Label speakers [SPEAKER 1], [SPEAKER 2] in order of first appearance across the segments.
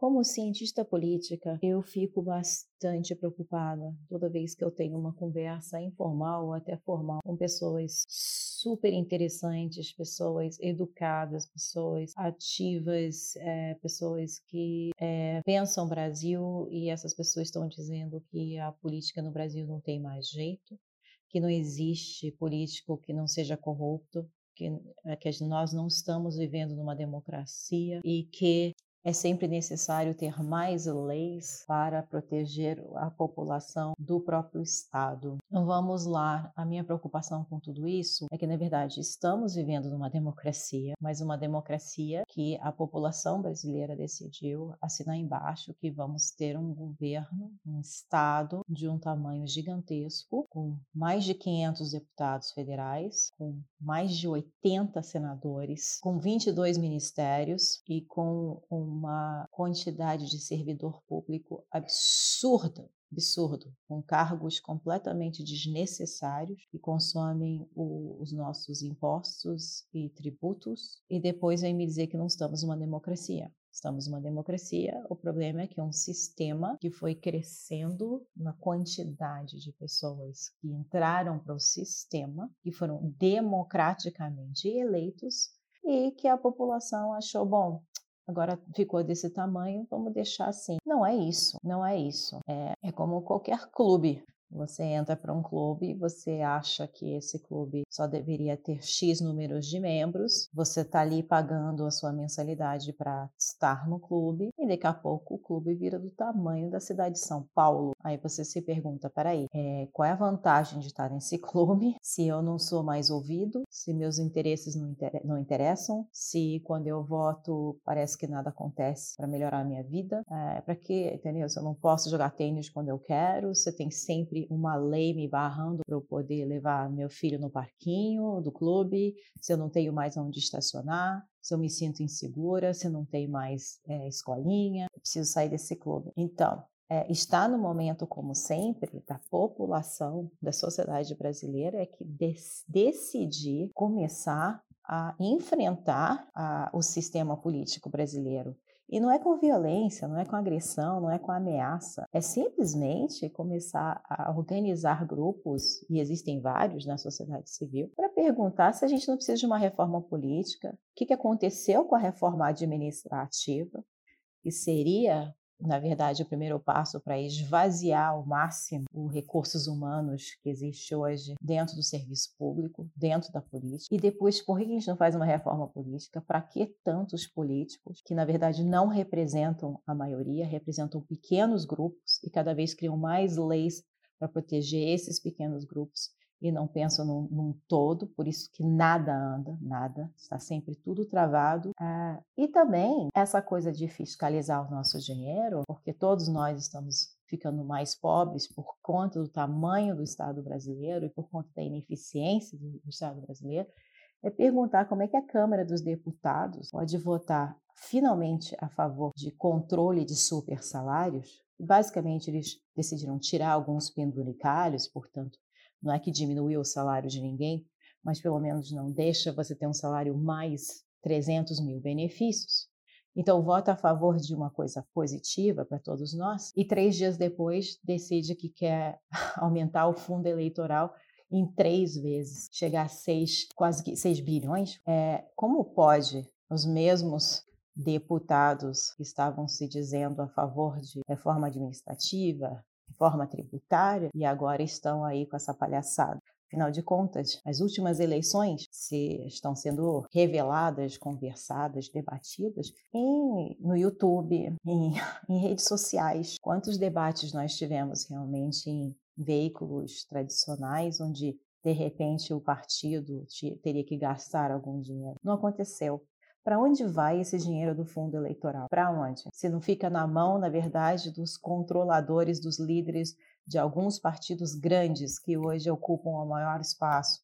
[SPEAKER 1] Como cientista política, eu fico bastante preocupada toda vez que eu tenho uma conversa informal ou até formal com pessoas super interessantes, pessoas educadas, pessoas ativas, é, pessoas que é, pensam Brasil e essas pessoas estão dizendo que a política no Brasil não tem mais jeito, que não existe político que não seja corrupto, que, é, que nós não estamos vivendo numa democracia e que é sempre necessário ter mais leis para proteger a população do próprio Estado. Então vamos lá, a minha preocupação com tudo isso é que, na verdade, estamos vivendo numa democracia, mas uma democracia que a população brasileira decidiu assinar embaixo que vamos ter um governo, um Estado de um tamanho gigantesco, com mais de 500 deputados federais, com mais de 80 senadores, com 22 ministérios e com um uma quantidade de servidor público absurda, absurdo, com cargos completamente desnecessários que consomem o, os nossos impostos e tributos, e depois vem me dizer que não estamos numa democracia. Estamos numa democracia, o problema é que é um sistema que foi crescendo na quantidade de pessoas que entraram para o sistema, que foram democraticamente eleitos e que a população achou, bom, agora ficou desse tamanho, vamos deixar assim. Não é isso, não é isso. É, é como qualquer clube. Você entra para um clube, você acha que esse clube só deveria ter X números de membros, você está ali pagando a sua mensalidade para estar no clube, e daqui a pouco o clube vira do tamanho da cidade de São Paulo. Aí você se pergunta: peraí, é, qual é a vantagem de estar nesse clube se eu não sou mais ouvido, se meus interesses não, inter não interessam, se quando eu voto parece que nada acontece para melhorar a minha vida? É, para que, entendeu? Se eu não posso jogar tênis quando eu quero, você tem sempre uma lei me barrando para eu poder levar meu filho no parquinho do clube, se eu não tenho mais onde estacionar, se eu me sinto insegura, se eu não tenho mais é, escolinha, preciso sair desse clube. Então, é, está no momento, como sempre, da população, da sociedade brasileira, é que decidir começar a enfrentar a, o sistema político brasileiro. E não é com violência, não é com agressão, não é com ameaça. É simplesmente começar a organizar grupos, e existem vários na sociedade civil, para perguntar se a gente não precisa de uma reforma política, o que aconteceu com a reforma administrativa, que seria na verdade, o primeiro passo para esvaziar ao máximo os recursos humanos que existe hoje dentro do serviço público, dentro da política. E depois, por que a gente não faz uma reforma política? Para que tantos políticos que, na verdade, não representam a maioria, representam pequenos grupos e cada vez criam mais leis para proteger esses pequenos grupos e não pensam num, num, todo, por isso que nada anda, nada, está sempre tudo travado. Ah, e também essa coisa de fiscalizar o nosso dinheiro, porque todos nós estamos ficando mais pobres por conta do tamanho do Estado brasileiro e por conta da ineficiência do, do Estado brasileiro, é perguntar como é que a Câmara dos Deputados pode votar finalmente a favor de controle de super salários. Basicamente, eles decidiram tirar alguns penduricalhos, portanto, não é que diminuiu o salário de ninguém, mas pelo menos não deixa você ter um salário mais 300 mil benefícios. Então, vota a favor de uma coisa positiva para todos nós e três dias depois decide que quer aumentar o fundo eleitoral em três vezes, chegar a seis, quase 6 bilhões. É, como pode os mesmos deputados que estavam se dizendo a favor de reforma administrativa, reforma tributária e agora estão aí com essa palhaçada. Afinal de contas, as últimas eleições se estão sendo reveladas, conversadas, debatidas em, no YouTube, em, em redes sociais. Quantos debates nós tivemos realmente em veículos tradicionais, onde de repente o partido teria que gastar algum dinheiro? Não aconteceu. Para onde vai esse dinheiro do fundo eleitoral? Para onde? Se não fica na mão, na verdade, dos controladores, dos líderes de alguns partidos grandes que hoje ocupam o maior espaço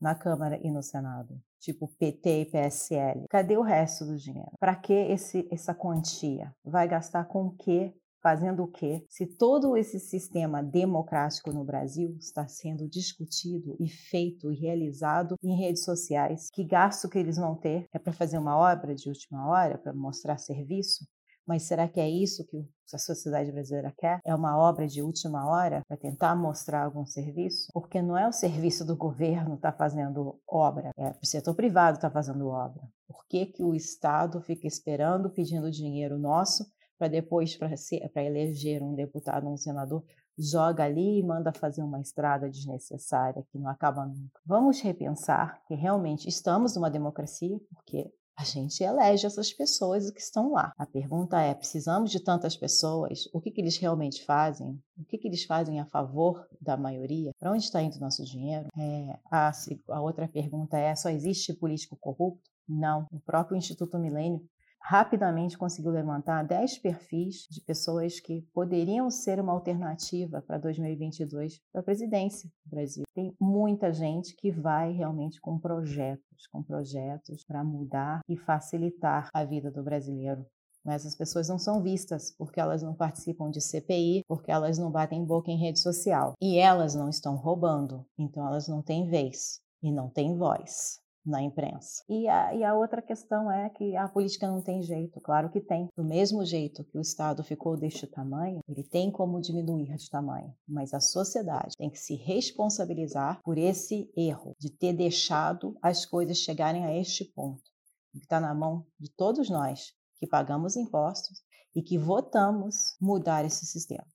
[SPEAKER 1] na Câmara e no Senado, tipo PT e PSL. Cadê o resto do dinheiro? Para que esse, essa quantia? Vai gastar com o quê? Fazendo o quê? Se todo esse sistema democrático no Brasil está sendo discutido e feito e realizado em redes sociais, que gasto que eles vão ter? É para fazer uma obra de última hora, para mostrar serviço? Mas será que é isso que a sociedade brasileira quer? É uma obra de última hora para tentar mostrar algum serviço? Porque não é o serviço do governo que está fazendo obra, é o setor privado está fazendo obra. Por que, que o Estado fica esperando, pedindo dinheiro nosso, para depois, para eleger um deputado, um senador, joga ali e manda fazer uma estrada desnecessária que não acaba nunca. Vamos repensar que realmente estamos numa democracia, porque a gente elege essas pessoas que estão lá. A pergunta é: precisamos de tantas pessoas? O que, que eles realmente fazem? O que, que eles fazem a favor da maioria? Para onde está indo o nosso dinheiro? É, a, a outra pergunta é: só existe político corrupto? Não. O próprio Instituto Milênio rapidamente conseguiu levantar 10 perfis de pessoas que poderiam ser uma alternativa para 2022 para a presidência do Brasil. Tem muita gente que vai realmente com projetos, com projetos para mudar e facilitar a vida do brasileiro. Mas as pessoas não são vistas porque elas não participam de CPI, porque elas não batem boca em rede social. E elas não estão roubando, então elas não têm vez e não têm voz na imprensa. E a, e a outra questão é que a política não tem jeito, claro que tem. Do mesmo jeito que o Estado ficou deste tamanho, ele tem como diminuir de tamanho, mas a sociedade tem que se responsabilizar por esse erro de ter deixado as coisas chegarem a este ponto. Está na mão de todos nós que pagamos impostos e que votamos mudar esse sistema.